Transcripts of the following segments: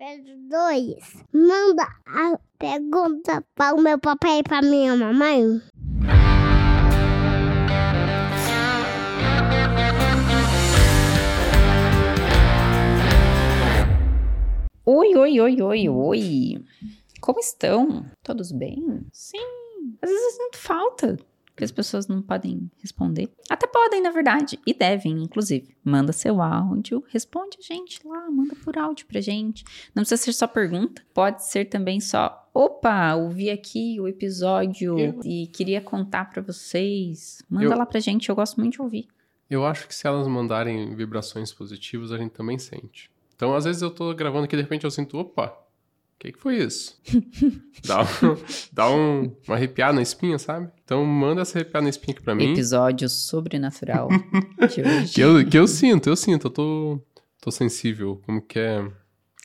Pedro 2. Manda a pergunta para o meu papai e para minha mamãe. Oi, oi, oi, oi, oi. Como estão? Todos bem? Sim. Às vezes eu sinto falta que as pessoas não podem responder. Até podem, na verdade, e devem, inclusive. Manda seu áudio, responde a gente lá, manda por áudio pra gente. Não precisa ser só pergunta, pode ser também só, opa, ouvi aqui o episódio Eu- e queria contar pra vocês. Manda Eu- lá pra gente, eu gosto muito de ouvir. Eu acho que se elas mandarem vibrações positivas, a gente também sente. Então, às vezes eu tô gravando aqui, de repente eu sinto, opa, que, que foi isso? dá um, dá um, uma arrepiada na espinha, sabe? Então, manda essa arrepiada na espinha aqui pra mim. Episódio sobrenatural de hoje. Que eu, que eu sinto, eu sinto, eu tô, tô sensível, como que é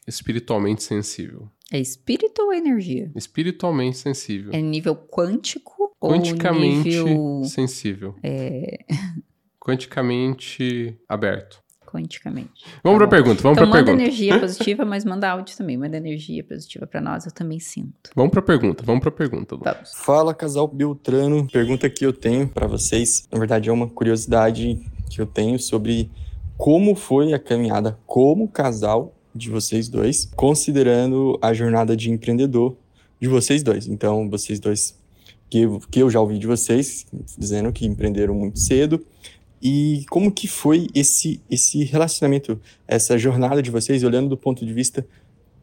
espiritualmente sensível. É espírito ou energia? Espiritualmente sensível. É nível quântico Quanticamente ou nível sensível. é, Quanticamente aberto. Quanticamente? Vamos Tá pra bom. pergunta, vamos então pra manda pergunta. energia positiva, mas manda áudio também. Manda energia positiva pra nós, eu também sinto. Vamos pra pergunta, vamos pra pergunta. Lu. Vamos. Fala, casal Beltrano. Pergunta que eu tenho pra vocês, na verdade é uma curiosidade que eu tenho sobre como foi a caminhada como casal de vocês dois, considerando a jornada de empreendedor de vocês dois. Então, vocês dois que que eu já ouvi de vocês dizendo que empreenderam muito cedo. E como que foi esse esse relacionamento, essa jornada de vocês olhando do ponto de vista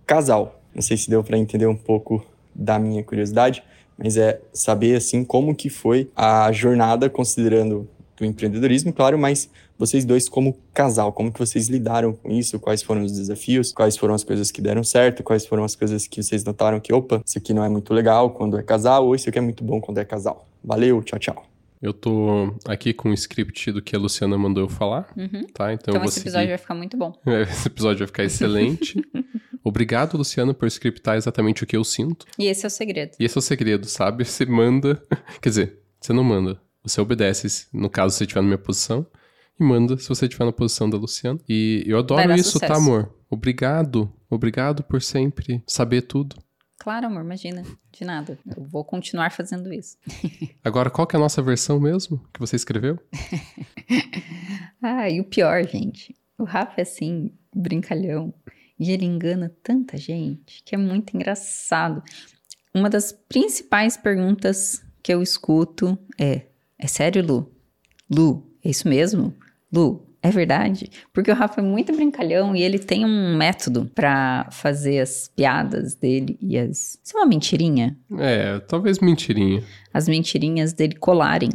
casal? Não sei se deu pra entender um pouco da minha curiosidade, mas é saber assim como que foi a jornada considerando do empreendedorismo, claro, mas vocês dois como casal, como que vocês lidaram com isso, quais foram os desafios, quais foram as coisas que deram certo, quais foram as coisas que vocês notaram que, opa, isso aqui não é muito legal quando é casal, ou isso aqui é muito bom quando é casal. Valeu, tchau, tchau. Eu tô aqui com o script do que a Luciana mandou eu falar, Uhum. tá? Então, Então esse episódio seguir. vai ficar muito bom. Esse episódio vai ficar excelente. Obrigado, Luciana, por scriptar exatamente o que eu sinto. E esse é o segredo. E esse é o segredo, sabe? Você manda. Quer dizer, você não manda. Você obedece, no caso, se você estiver na minha posição. E manda se você estiver na posição da Luciana. E eu adoro isso, tá, sucesso. amor? Obrigado. Obrigado por sempre saber tudo. Claro, amor, imagina. De nada. Eu vou continuar fazendo isso. Agora, qual que é a nossa versão mesmo que você escreveu? Ah, e o pior, gente. O Rafa é assim, brincalhão. E ele engana tanta gente que é muito engraçado. Uma das principais perguntas que eu escuto é: É sério, Lu? Lu, é isso mesmo? Lu, é verdade? Porque o Rafa é muito brincalhão e ele tem um método pra fazer as piadas dele e as. Isso é uma mentirinha? É, talvez mentirinha. As mentirinhas dele colarem.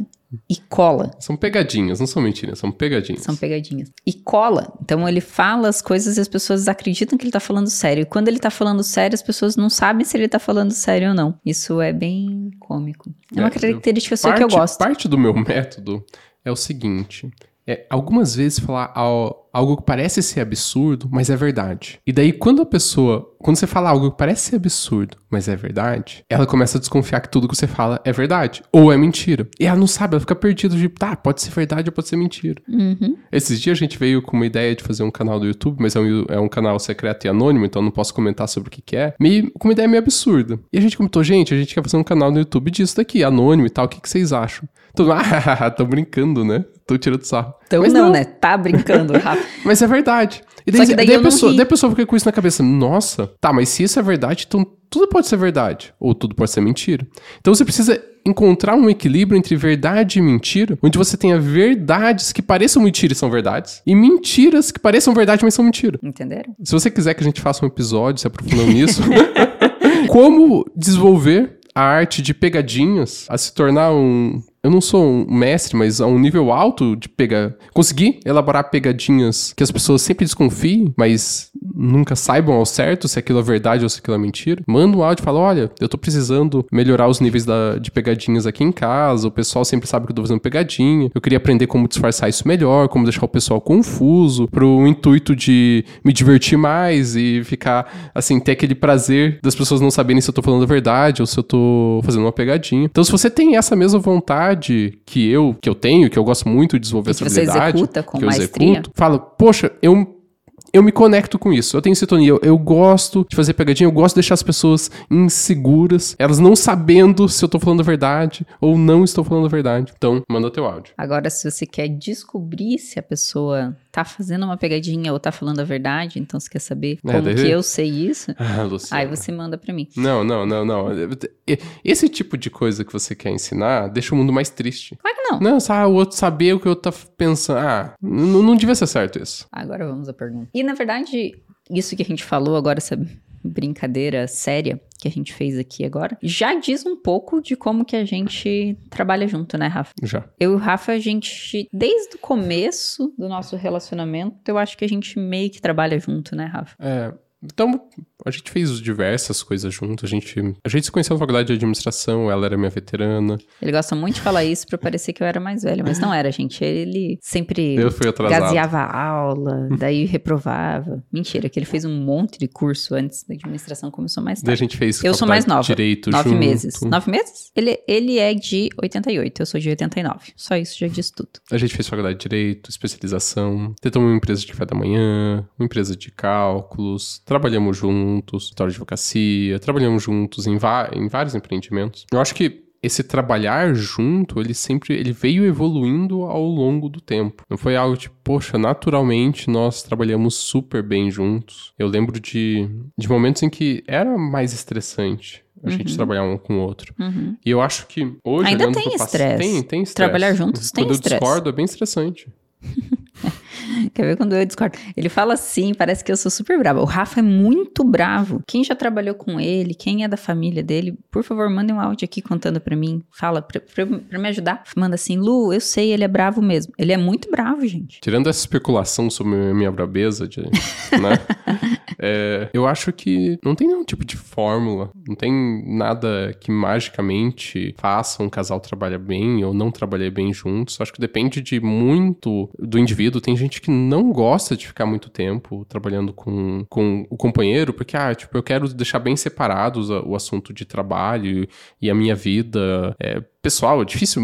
E cola. São pegadinhas, não são mentirinhas, são pegadinhas. São pegadinhas. E cola. Então ele fala as coisas e as pessoas acreditam que ele tá falando sério. E quando ele tá falando sério, as pessoas não sabem se ele tá falando sério ou não. Isso é bem cômico. É uma É, característica sua parte, que eu gosto. Parte do meu método é o seguinte: é algumas vezes falar al- algo que parece ser absurdo, mas é verdade. E daí, quando a pessoa. Quando você fala algo que parece ser absurdo, mas é verdade, ela começa a desconfiar que tudo que você fala é verdade. Ou é mentira. E ela não sabe, ela fica perdida de, tá, pode ser verdade ou pode ser mentira. Uhum. Esses dias a gente veio com uma ideia de fazer um canal do YouTube, mas é um, é um canal secreto e anônimo, então não posso comentar sobre o que, que é. Meio, com uma ideia meio absurda. E a gente comentou, gente, a gente quer fazer um canal no YouTube disso daqui, anônimo e tal, o que, que vocês acham? Todo mundo, ah, tô brincando, né? Tô tirando sarro. Então mas não, né? Tá brincando, Rafa. Mas é verdade. E Só daí, que daí daí eu a não pessoa, daí a pessoa fica com isso na cabeça. Nossa, tá, mas se isso é verdade, então tudo pode ser verdade. Ou tudo pode ser mentira. Então você precisa encontrar um equilíbrio entre verdade e mentira, onde você tenha verdades que pareçam mentira e são verdades, e mentiras que pareçam verdade, mas são mentira. Entenderam? Se você quiser que a gente faça um episódio se aprofundando nisso, como desenvolver a arte de pegadinhas a se tornar um. Eu não sou um mestre, mas a um nível alto de pegar. Conseguir elaborar pegadinhas que as pessoas sempre desconfiem, mas nunca saibam ao certo se aquilo é verdade ou se aquilo é mentira. Manda um áudio e fala: olha, eu tô precisando melhorar os níveis da- de pegadinhas aqui em casa. O pessoal sempre sabe que eu tô fazendo pegadinha. Eu queria aprender como disfarçar isso melhor, como deixar o pessoal confuso, pro intuito de me divertir mais e ficar, assim, ter aquele prazer das pessoas não saberem se eu tô falando a verdade ou se eu tô fazendo uma pegadinha. Então, se você tem essa mesma vontade que eu, que eu tenho, que eu gosto muito de desenvolver essa que você habilidade, executa com que eu maestria. executo, fala, poxa, eu eu me conecto com isso. Eu tenho sintonia. Eu, eu gosto de fazer pegadinha, eu gosto de deixar as pessoas inseguras, elas não sabendo se eu tô falando a verdade ou não estou falando a verdade. Então, manda teu áudio. Agora, se você quer descobrir se a pessoa tá fazendo uma pegadinha ou tá falando a verdade, então você quer saber É, como daí- que eu sei isso, Ah, aí você manda pra mim. Não, não, não, não. Esse tipo de coisa que você quer ensinar deixa o mundo mais triste. Claro que não. Não, sabe, o outro saber o que eu tá pensando. Ah, n- não devia ser certo isso. Agora vamos à pergunta. E na verdade, isso que a gente falou agora, essa brincadeira séria que a gente fez aqui agora, já diz um pouco de como que a gente trabalha junto, né, Rafa? Já. Eu e o Rafa, a gente, desde o começo do nosso relacionamento, eu acho que a gente meio que trabalha junto, né, Rafa? É. Então, a gente fez diversas coisas juntos. A gente, a gente se conheceu na faculdade de administração, ela era minha veterana. Ele gosta muito de falar isso pra parecer que eu era mais velha, mas não era, gente. Ele sempre Eu fui atrasado. gaseava a aula, daí reprovava. Mentira, que ele fez um monte de curso antes da administração, começou mais Daí a tarde. gente fez Eu sou mais nova. Direito Nove junto. meses. Nove meses? Ele, ele é de 88, eu sou de 89. Só isso já diz tudo. A gente fez faculdade de Direito, especialização. Tentamos uma empresa de café da manhã, uma empresa de cálculos. Trabalhamos juntos, história de advocacia. Trabalhamos juntos em, em vários empreendimentos. Eu acho que esse trabalhar junto, ele sempre ele veio evoluindo ao longo do tempo. Não foi algo tipo, poxa, naturalmente nós trabalhamos super bem juntos. Eu lembro de, de momentos em que era mais estressante a gente Uhum. trabalhar um com o outro. Uhum. E eu acho que hoje. Ainda tem estresse. Tem, tem estresse. Trabalhar juntos tem Quando estresse. eu discordo, é bem estressante. Quer ver quando eu discordo? Ele fala assim, parece que eu sou super brava. O Rafa é muito bravo. Quem já trabalhou com ele, quem é da família dele, por favor, manda um áudio aqui contando pra mim. Fala, pra, pra, pra me ajudar. Manda assim, Lu, eu sei, ele é bravo mesmo. Ele é muito bravo, gente. Tirando essa especulação sobre a minha brabeza, de, né? é, eu acho que não tem nenhum tipo de fórmula. Não tem nada que magicamente faça um casal trabalhar bem ou não trabalhar bem juntos. Acho que depende de muito do indivíduo. Tem gente que não gosta de ficar muito tempo trabalhando com, com o companheiro, porque, ah, tipo, eu quero deixar bem separados o assunto de trabalho e a minha vida é, pessoal. É difícil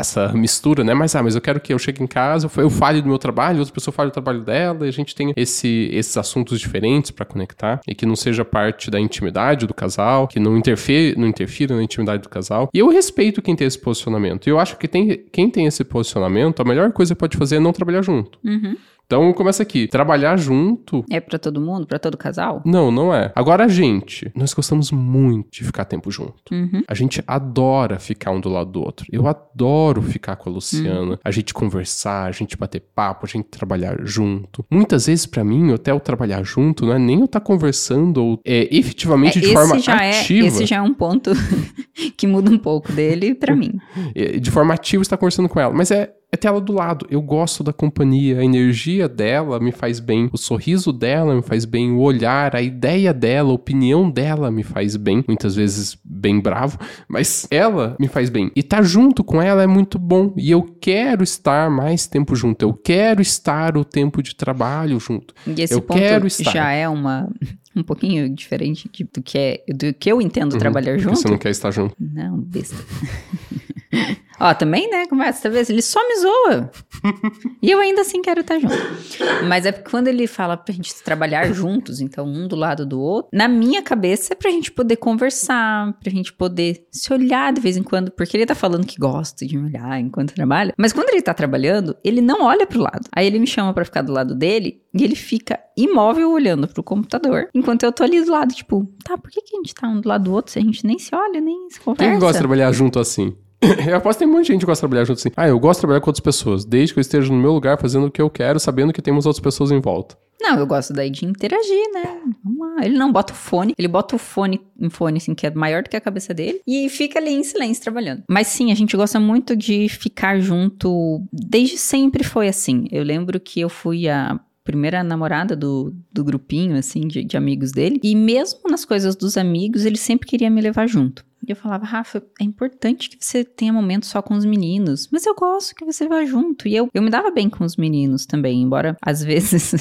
essa mistura, né? Mas, ah, mas eu quero que eu chegue em casa, eu fa- eu fale do meu trabalho, outra pessoa fale do trabalho dela, e a gente tenha esse, esses assuntos diferentes pra conectar, e que não seja parte da intimidade do casal, que não interfira, não interfira na intimidade do casal. E eu respeito quem tem esse posicionamento. E eu acho que tem, quem tem esse posicionamento, a melhor coisa que pode fazer é não trabalhar junto. Uhum. Então começa aqui. Trabalhar junto É pra todo mundo? Pra todo casal? não, não é. Agora a gente, nós gostamos muito de ficar tempo junto. Uhum. A gente adora ficar um do lado do outro. Eu adoro ficar com a Luciana, a gente conversar, a gente bater papo, a gente trabalhar junto. Muitas vezes, pra mim, até o trabalhar junto não é nem eu estar conversando ou é, efetivamente É, de forma já ativa. é, esse já é um ponto que muda um pouco dele pra mim. é, De forma ativa estar conversando com ela. Mas é. É ter ela do lado. Eu gosto da companhia. A energia dela me faz bem. O sorriso dela me faz bem. O olhar, a ideia dela, a opinião dela me faz bem. Muitas vezes bem bravo. Mas ela me faz bem. E estar junto com ela é muito bom. E eu quero estar mais tempo junto. Eu quero estar o tempo de trabalho junto. E esse Eu ponto quero estar. já é uma um pouquinho diferente de- do que é do que eu entendo trabalhar Porque junto. você não quer estar junto. Não, besta. Ó, também, né? Começa, talvez ele só me zoa. e eu ainda assim quero estar junto. Mas é porque quando ele fala pra gente trabalhar juntos, então um do lado do outro, na minha cabeça é pra gente poder conversar, pra gente poder se olhar de vez em quando, porque ele tá falando que gosta de me olhar enquanto trabalha. Mas quando ele tá trabalhando, ele não olha pro lado. Aí ele me chama pra ficar do lado dele e ele fica imóvel olhando pro computador, enquanto eu tô ali do lado, tipo, tá, por que, que a gente tá um do lado do outro se a gente nem se olha, nem se conversa? Quem que gosta de trabalhar junto assim? Eu aposto que tem muita gente que gosta de trabalhar junto assim. Ah, eu gosto de trabalhar com outras pessoas, desde que eu esteja no meu lugar fazendo o que eu quero, sabendo que temos outras pessoas em volta. Não, eu gosto daí de interagir, né? Vamos lá. Ele não bota o fone, ele bota o fone, um fone assim que é maior do que a cabeça dele e fica ali em silêncio trabalhando. Mas sim, a gente gosta muito de ficar junto, desde sempre foi assim. Eu lembro que eu fui a primeira namorada do, do grupinho, assim, de, de amigos dele. E mesmo nas coisas dos amigos, ele sempre queria me levar junto. E eu falava, Rafa, é importante que você tenha momento só com os meninos. Mas eu gosto que você vá junto. E eu, eu me dava bem com os meninos também, embora às vezes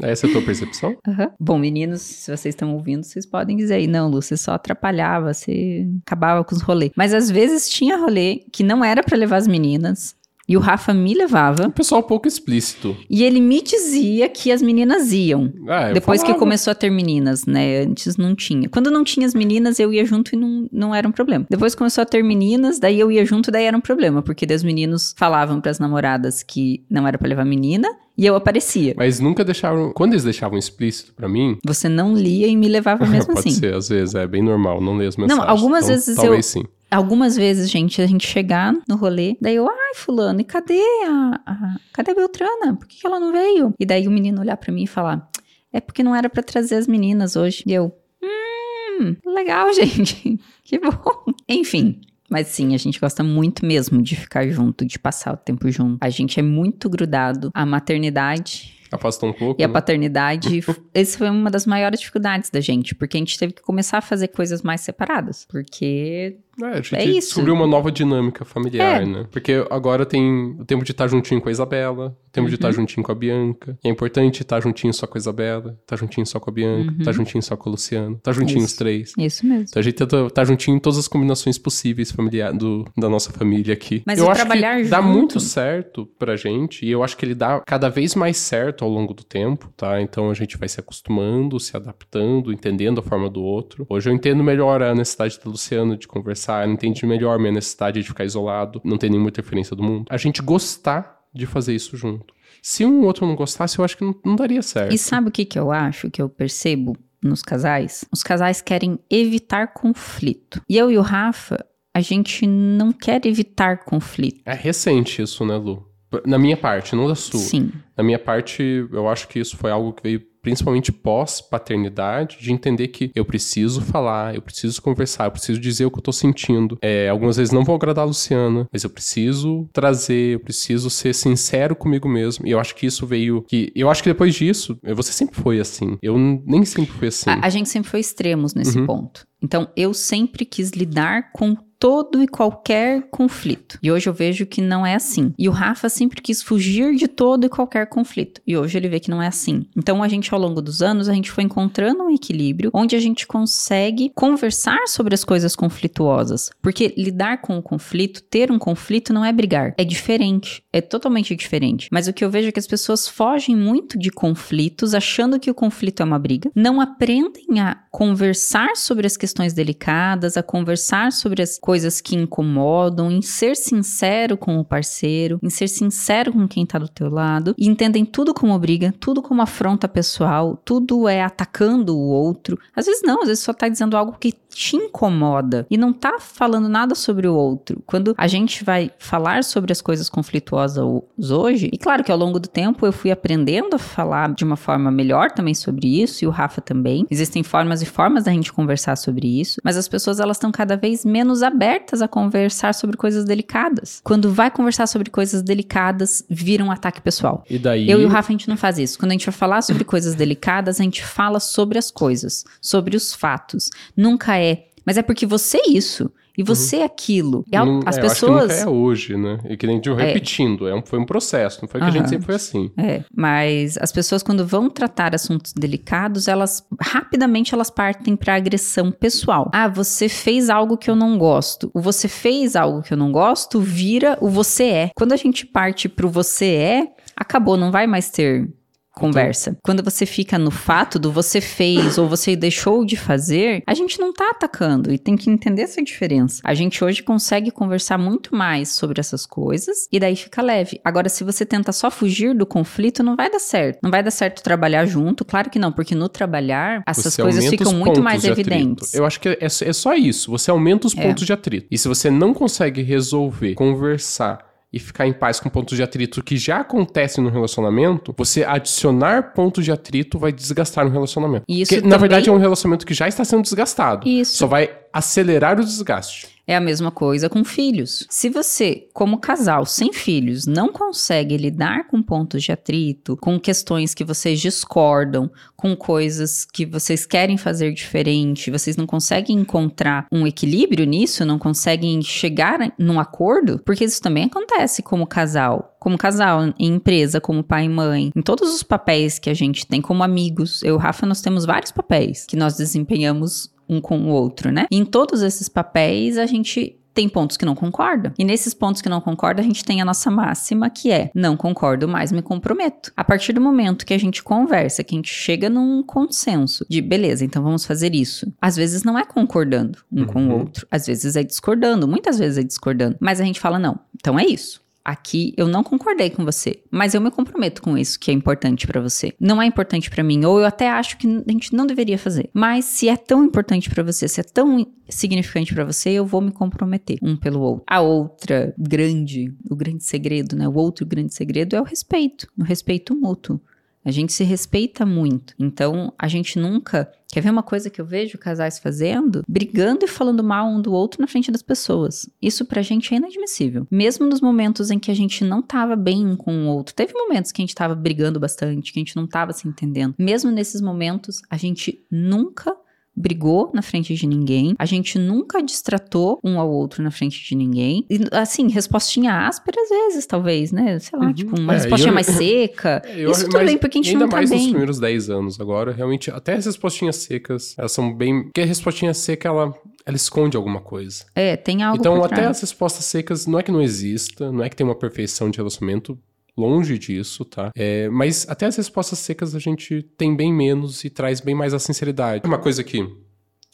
Essa é a tua percepção? Aham. Bom, meninos, se vocês estão ouvindo, vocês podem dizer aí, não, Lu, você só atrapalhava, você acabava com os rolês. Mas às vezes tinha rolê que não era pra levar as meninas. E o Rafa me levava. O pessoal pouco explícito. E ele me dizia que as meninas iam. Eu Depois que falava. começou a ter meninas, né? Antes não tinha. Quando não tinha as meninas, eu ia junto e não, não era um problema. Depois começou a ter meninas, daí eu ia junto, daí era um problema. Porque daí os meninos falavam pras namoradas que não era pra levar menina. E eu aparecia. Mas nunca deixaram. Quando eles deixavam explícito pra mim. Você não lia e me levava mesmo pode assim. ser, às vezes, é bem normal, não ler as mensagens. algumas Então, vezes talvez eu- sim. Algumas vezes, gente, a gente chegar no rolê, daí eu, ai, fulano, e cadê a, a- cadê a Beltrana? Por que, que ela não veio? E daí o menino olhar pra mim e falar, é porque não era pra trazer as meninas hoje. E eu, hum, legal, gente, que bom. Enfim. Mas sim, a gente gosta muito mesmo de ficar junto, de passar o tempo junto. A gente é muito grudado à maternidade Afastou um pouco. e a né? paternidade, essa foi uma das maiores dificuldades da gente, porque a gente teve que começar a fazer coisas mais separadas, porque É, a gente É isso. descobriu uma nova dinâmica familiar, É. né? Porque agora tem o tempo de estar juntinho com a Isabela, o tempo de Uhum. estar juntinho com a Bianca. E é importante estar juntinho só com a Isabela, estar juntinho só com a Bianca, Uhum. estar juntinho só com a Luciana, estar juntinho os Isso. três. isso mesmo. Então a gente tenta estar juntinho em todas as combinações possíveis familiar do, da nossa família aqui. Mas eu acho trabalhar que dá junto- muito certo pra gente, e eu acho que ele dá cada vez mais certo ao longo do tempo, tá? Então a gente vai se acostumando, se adaptando, entendendo a forma do outro. Hoje eu entendo melhor a necessidade da Luciana de conversar, ela entende melhor minha necessidade de ficar isolado, não ter nenhuma interferência do mundo. A gente gostar de fazer isso junto. Se um outro não gostasse, eu acho que não, não daria certo. E sabe o que, que eu acho, que eu percebo nos casais? Os casais querem evitar conflito. E eu e o Rafa, a gente não quer evitar conflito. É recente isso, né, Lu? Na minha parte, não da sua. Sim. Na minha parte, eu acho que isso foi algo que veio principalmente pós-paternidade, de entender que eu preciso falar, eu preciso conversar, eu preciso dizer o que eu tô sentindo. É, algumas vezes não vou agradar a Luciana, mas eu preciso trazer, eu preciso ser sincero comigo mesmo. E eu acho que isso veio. que Eu acho que depois disso, você sempre foi assim. Eu nem sempre fui assim. A, a gente sempre foi extremos nesse Uhum. ponto. Então, eu sempre quis lidar com todo e qualquer conflito. E hoje eu vejo que não é assim. E o Rafa sempre quis fugir de todo e qualquer conflito. E hoje ele vê que não é assim. Então, a gente, ao longo dos anos, a gente foi encontrando um equilíbrio onde a gente consegue conversar sobre as coisas conflituosas. Porque lidar com o conflito, ter um conflito, não é brigar. É diferente. É totalmente diferente. Mas o que eu vejo é que as pessoas fogem muito de conflitos, achando que o conflito é uma briga, não aprendem a conversar sobre as questões delicadas, a conversar sobre as coisas que incomodam, em ser sincero com o parceiro, em ser sincero com quem tá do teu lado, e entendem tudo como briga, tudo como afronta pessoal, tudo é atacando o outro. Às vezes não, às vezes só tá dizendo algo que te incomoda e não tá falando nada sobre o outro. Quando a gente vai falar sobre as coisas conflituosas hoje, e claro que ao longo do tempo eu fui aprendendo a falar de uma forma melhor também sobre isso, e o Rafa também. Existem formas e formas da gente conversar sobre isso, mas as pessoas elas estão cada vez menos abertas a conversar sobre coisas delicadas. Quando vai conversar sobre coisas delicadas, vira um ataque pessoal. E daí. Eu e o Rafa, a gente não faz isso. Quando a gente vai falar sobre coisas delicadas, a gente fala sobre as coisas, sobre os fatos. Nunca é, mas é porque você é isso. E você é aquilo. E não- as é, eu acho que pessoas. nunca é hoje, né? E que nem de repetindo, é um, foi um processo, não foi que a gente sempre foi assim. É, mas as pessoas quando vão tratar assuntos delicados, elas rapidamente elas partem para agressão pessoal. Ah, você fez algo que eu não gosto. O você fez algo que eu não gosto vira o você é. Quando a gente parte pro você é, acabou, não vai mais ter conversa. Quando você fica no fato do você fez ou você deixou de fazer, a gente não tá atacando e tem que entender essa diferença. A gente hoje consegue conversar muito mais sobre essas coisas e daí fica leve. Agora, se você tenta só fugir do conflito, não vai dar certo. Não vai dar certo trabalhar junto, claro que não, porque no trabalhar essas Você coisas ficam muito mais evidentes. Eu acho que é, é só isso. Você aumenta os É. pontos de atrito. E se você não consegue resolver, conversar e ficar em paz com pontos de atrito que já acontecem no relacionamento, você adicionar pontos de atrito vai desgastar um relacionamento. Isso Porque, na também- verdade, é um relacionamento que já está sendo desgastado. Isso. Só vai acelerar o desgaste. É a mesma coisa com filhos. Se você, como casal sem filhos, não consegue lidar com pontos de atrito, com questões que vocês discordam, com coisas que vocês querem fazer diferente, vocês não conseguem encontrar um equilíbrio nisso, não conseguem chegar num acordo, porque isso também acontece como casal. Como casal, em empresa, como pai e mãe, em todos os papéis que a gente tem como amigos. Eu e o Rafa, nós temos vários papéis que nós desempenhamos um com o outro, né? Em todos esses papéis, a gente tem pontos que não concorda. E nesses pontos que não concorda, a gente tem a nossa máxima, que é: não concordo, mas me comprometo. A partir do momento que a gente conversa, que a gente chega num consenso de beleza, então vamos fazer isso. Às vezes não é concordando um com o Uhum. outro, às vezes é discordando, muitas vezes é discordando. Mas a gente fala: não, então é isso. Aqui eu não concordei com você, mas eu me comprometo com isso que é importante pra você. Não é importante pra mim, ou eu até acho que a gente não deveria fazer. Mas se é tão importante pra você, se é tão significante pra você, eu vou me comprometer um pelo outro. A outra grande, o grande segredo, né? O outro grande segredo é o respeito, o respeito mútuo. A gente se respeita muito. Então, a gente nunca. Quer ver uma coisa que eu vejo casais fazendo? Brigando e falando mal um do outro na frente das pessoas. Isso pra gente é inadmissível. Mesmo nos momentos em que a gente não tava bem com o outro. Teve momentos que a gente tava brigando bastante, que a gente não tava se entendendo. Mesmo nesses momentos, a gente nunca brigou na frente de ninguém, a gente nunca distratou um ao outro na frente de ninguém. E, assim, respostinha áspera às vezes, talvez, né? Sei lá, Uhum. tipo, uma É, respostinha eu- mais seca. Eu- Isso tudo bem, porque a gente ainda não tá mais nos bem. primeiros 10 anos agora, realmente, até as respostinhas secas, elas são bem... Porque a respostinha seca, ela, ela esconde alguma coisa. É, tem algo então, até as respostas secas, não é que não exista, não é que tem uma perfeição de relacionamento, longe disso, tá? É, mas até as respostas secas a gente tem bem menos e traz bem mais a sinceridade. Uma coisa que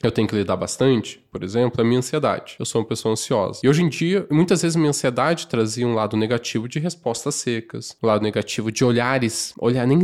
eu tenho que lidar bastante, por exemplo, é a minha ansiedade. Eu sou uma pessoa ansiosa. E hoje em dia, muitas vezes minha ansiedade trazia um lado negativo de respostas secas, um lado negativo de olhares, olhar nem,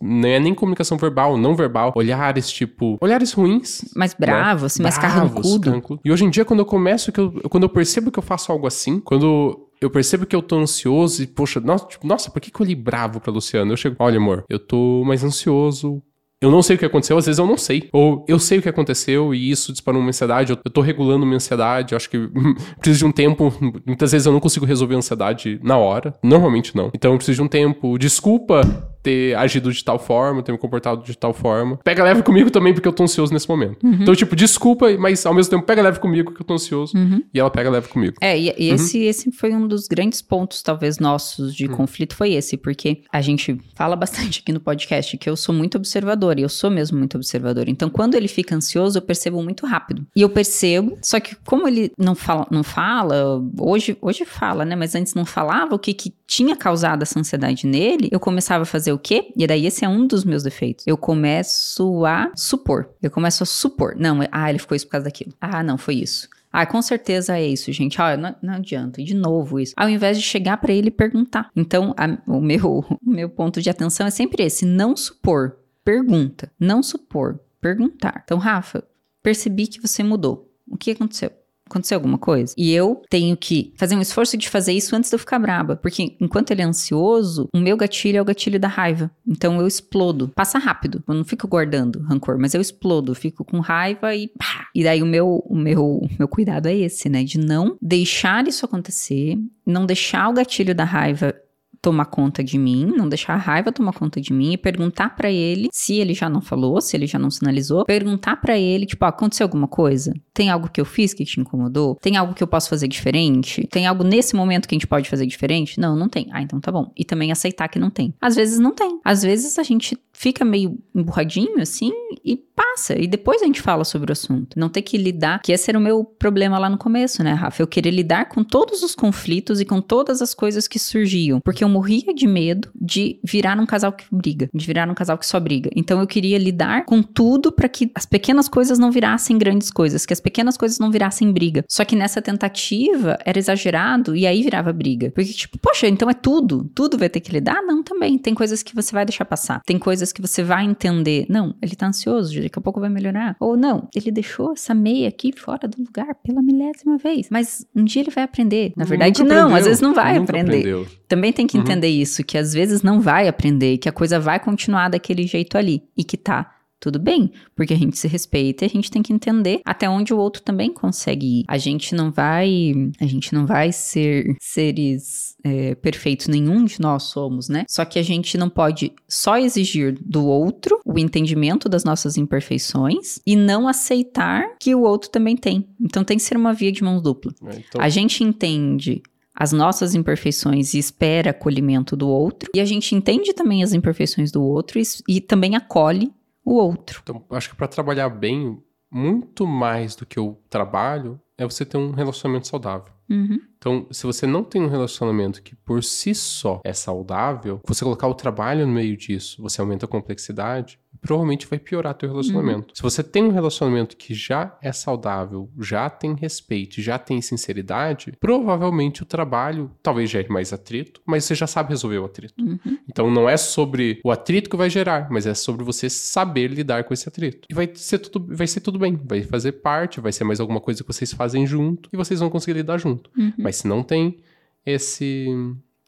não é nem comunicação verbal, não verbal, olhares tipo, olhares ruins, Mais bravo, assim, mais né? Bravos, carrancudo. carrancudo. E hoje em dia, quando eu começo, que eu, quando eu percebo que eu faço algo assim, quando eu percebo que eu tô ansioso e, poxa, nossa, tipo, nossa por que, que eu olhei bravo pra Luciano? Eu chego, olha, amor, eu tô mais ansioso. Eu não sei o que aconteceu, às vezes eu não sei. Ou eu sei o que aconteceu e isso disparou uma ansiedade, eu, tô regulando minha ansiedade, acho que preciso de um tempo. Muitas vezes eu não consigo resolver a ansiedade na hora. Normalmente não. Então eu preciso de um tempo. Desculpa ter agido de tal forma, ter me comportado de tal forma. Pega leve comigo também, porque eu tô ansioso nesse momento. Então, tipo, desculpa, mas ao mesmo tempo pega leve comigo, que eu tô ansioso. E ela pega leve comigo. É, e, Uhum. e esse, esse foi um dos grandes pontos, talvez, nossos de conflito, foi esse, porque a gente fala bastante aqui no podcast que eu sou muito observadora, e eu sou mesmo muito observadora. Então, quando ele fica ansioso, eu percebo muito rápido. E eu percebo, só que como ele não fala, não fala hoje, hoje fala, né? Mas antes não falava o que, que tinha causado essa ansiedade nele, eu começava a fazer o quê? E daí esse é um dos meus defeitos. Eu começo a supor. Eu começo a supor. Não, ah, ele ficou isso por causa daquilo. Ah, não, foi isso. Ah, com certeza é isso, gente. Ah, não, não adianta. De novo isso. Ao invés de chegar pra ele e perguntar. Então, a- o, meu, o meu ponto de atenção é sempre esse: não supor. Pergunta. Não supor. Perguntar. Então, Rafa, percebi que você mudou. O que aconteceu? Aconteceu alguma coisa? E eu tenho que fazer um esforço de fazer isso antes de eu ficar braba. Porque enquanto ele é ansioso, o meu gatilho é o gatilho da raiva. Então eu explodo. Passa rápido. Eu não fico guardando rancor, mas eu explodo. Fico com raiva e pá. E daí o meu, o meu, meu cuidado é esse, né? De não deixar isso acontecer, não deixar o gatilho da raiva tomar conta de mim, não deixar a raiva tomar conta de mim e perguntar pra ele se ele já não falou, se ele já não sinalizou, perguntar pra ele, tipo, ah, aconteceu alguma coisa? Tem algo que eu fiz que te incomodou? Tem algo que eu posso fazer diferente? Tem algo nesse momento que a gente pode fazer diferente? Não, não tem. Ah, então tá bom. E também aceitar que não tem. Às vezes não tem. Às vezes a gente fica meio emburradinho assim e passa. E depois a gente fala sobre o assunto. Não ter que lidar, que esse era o meu problema lá no começo, né, Rafa? Eu querer lidar com todos os conflitos e com todas as coisas que surgiam. Porque eu morria de medo de virar num casal que briga, de virar num casal que só briga. Então eu queria lidar com tudo para que as pequenas coisas não virassem grandes coisas, que as pequenas coisas não virassem briga. Só que nessa tentativa era exagerado e aí virava briga. Porque, tipo, poxa, então é tudo. Tudo vai ter que lidar? Não, também. Tem coisas que você vai deixar passar. Tem coisas que você vai entender. Não, ele tá ansioso, daqui a pouco vai melhorar. Ou não, ele deixou essa meia aqui fora do lugar pela milésima vez. Mas um dia ele vai aprender. Na verdade, Nunca não, aprendeu, às vezes não vai nunca aprender. aprendeu. Também tem que Uhum. entender isso, que às vezes não vai aprender, que a coisa vai continuar daquele jeito ali. E que tá tudo bem, porque a gente se respeita e a gente tem que entender até onde o outro também consegue ir. A gente não vai, a gente não vai ser seres é, perfeitos, nenhum de nós somos, né? Só que a gente não pode só exigir do outro o entendimento das nossas imperfeições e não aceitar que o outro também tem. Então tem que ser uma via de mão dupla. né? Então, A gente entende as nossas imperfeições e espera acolhimento do outro, e a gente entende também as imperfeições do outro e, e também acolhe o outro. então, acho que para trabalhar bem, muito mais do que o trabalho, é você ter um relacionamento saudável. Uhum. Então, se você não tem um relacionamento que por si só é saudável, você colocar o trabalho no meio disso, você aumenta a complexidade, provavelmente vai piorar teu relacionamento. Se você tem um relacionamento que já é saudável, já tem respeito, já tem sinceridade, provavelmente o trabalho talvez gere mais atrito, mas você já sabe resolver o atrito. Uhum. Então não é sobre o atrito que vai gerar, mas é sobre você saber lidar com esse atrito. E vai ser tudo, vai ser tudo bem, vai fazer parte, vai ser mais alguma coisa que vocês fazem junto e vocês vão conseguir lidar junto. Uhum. Mas se não tem esse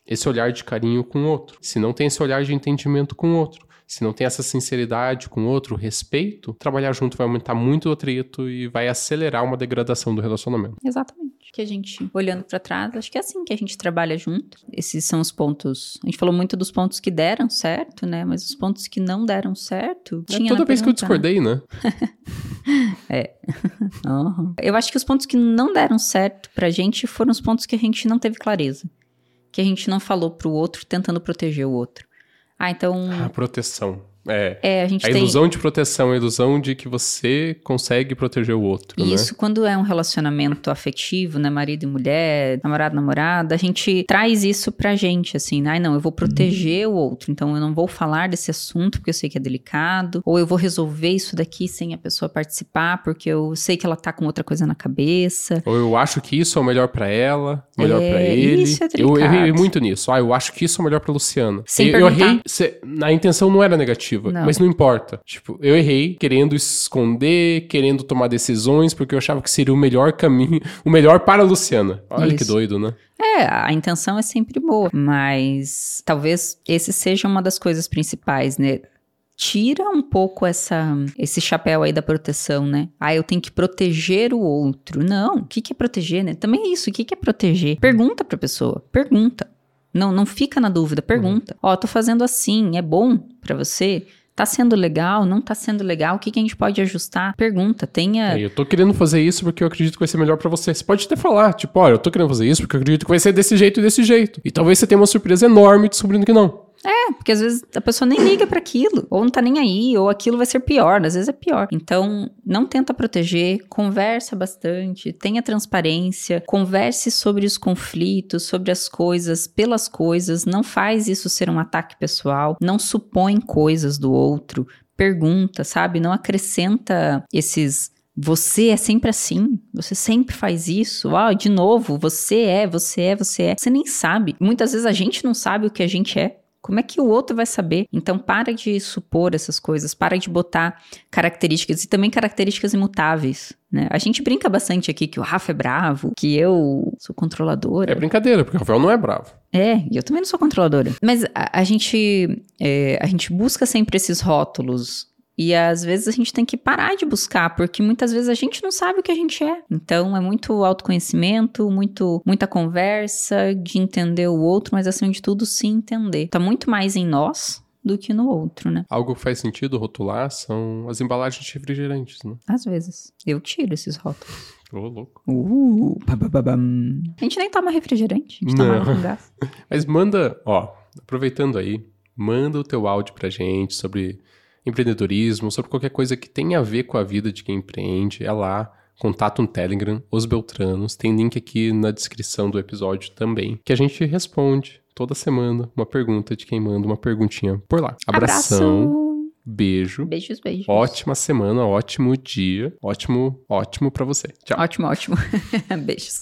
esse olhar de carinho com o outro, se não tem esse olhar de entendimento com o outro, se não tem essa sinceridade com o outro, respeito, trabalhar junto vai aumentar muito o atrito e vai acelerar uma degradação do relacionamento. Exatamente. Que a gente, olhando pra trás, acho que é assim que a gente trabalha junto. Esses são os pontos. A gente falou muito dos pontos que deram certo, né? Mas os pontos que não deram certo. É Tinha toda vez que eu né? discordei, né? Aham. Eu acho que os pontos que não deram certo pra gente foram os pontos que a gente não teve clareza. Que a gente não falou pro outro tentando proteger o outro. Ah, então. A proteção. É. É, a gente A tem. ilusão de proteção, a ilusão de que você consegue proteger o outro, né? Isso, quando é um relacionamento afetivo, né, marido e mulher, namorado, namorada, a gente traz isso pra gente, assim, né? Ai, não, eu vou proteger o outro, então eu não vou falar desse assunto porque eu sei que é delicado, ou eu vou resolver isso daqui sem a pessoa participar porque eu sei que ela tá com outra coisa na cabeça. Ou eu acho que isso é o melhor pra ela, melhor É, pra ele. isso é eu errei muito nisso. Ah, eu acho que isso é o melhor pra Luciana. Sem eu, eu perguntar. errei, se- a intenção não era negativa, Não. mas não importa. Tipo, eu errei querendo esconder, querendo tomar decisões, porque eu achava que seria o melhor caminho, o melhor para a Luciana. Olha que Isso. doido, né? É, a intenção é sempre boa, mas talvez esse seja uma das coisas principais, né? Tira um pouco essa, esse chapéu aí da proteção, né? Ah, eu tenho que proteger o outro. Não, o que, que é proteger, né? Também é isso, o que, que é proteger? Pergunta pra pessoa, pergunta. Não, não fica na dúvida, pergunta. Ó, tô fazendo assim, é bom pra você? Tá sendo legal? Não tá sendo legal? O que, que a gente pode ajustar? Pergunta, tenha... É, eu tô querendo fazer isso porque eu acredito que vai ser melhor pra você. Você pode até falar, tipo, olha, eu tô querendo fazer isso porque eu acredito que vai ser desse jeito e desse jeito. E talvez você tenha uma surpresa enorme descobrindo que não. É, porque às vezes a pessoa nem liga pra aquilo, ou não tá nem aí, ou aquilo vai ser pior, às vezes é pior. Então, não tenta proteger, conversa bastante, tenha transparência, converse sobre os conflitos, sobre as coisas, pelas coisas, não faz isso ser um ataque pessoal, não supõe coisas do outro, pergunta, sabe? Não acrescenta esses você é sempre assim, você sempre faz isso. Ah, de novo, você é, você é, você é. Você nem sabe. Muitas vezes a gente não sabe o que a gente é. Como é que o outro vai saber? Então, para de supor essas coisas, para de botar características e também características imutáveis. Né? A gente brinca bastante aqui que o Rafa é bravo, que eu sou controladora. É brincadeira, porque o Rafael não é bravo. É, e eu também não sou controladora. Mas a, a gente, é, a gente busca sempre esses rótulos. E às vezes a gente tem que parar de buscar, porque muitas vezes a gente não sabe o que a gente é. Então é muito autoconhecimento, muito, muita conversa, de entender o outro, mas acima de tudo se entender. Tá muito mais em nós do que no outro, né? Algo que faz sentido rotular são as embalagens de refrigerantes, né? Às vezes. Eu tiro esses rótulos. Ô, louco. Uh. A gente nem toma refrigerante, a gente toma Não. com gás. Mas manda, ó, aproveitando aí, manda o teu áudio pra gente sobre empreendedorismo, sobre qualquer coisa que tenha a ver com a vida de quem empreende. É lá, contato no Telegram, Os Beltranos. Tem link aqui na descrição do episódio também, que a gente responde toda semana uma pergunta de quem manda uma perguntinha por lá. Abração, Abraço. beijo. Beijos, beijos. Ótima semana, ótimo dia, ótimo, ótimo pra você. Tchau. Ótimo, ótimo. Beijos.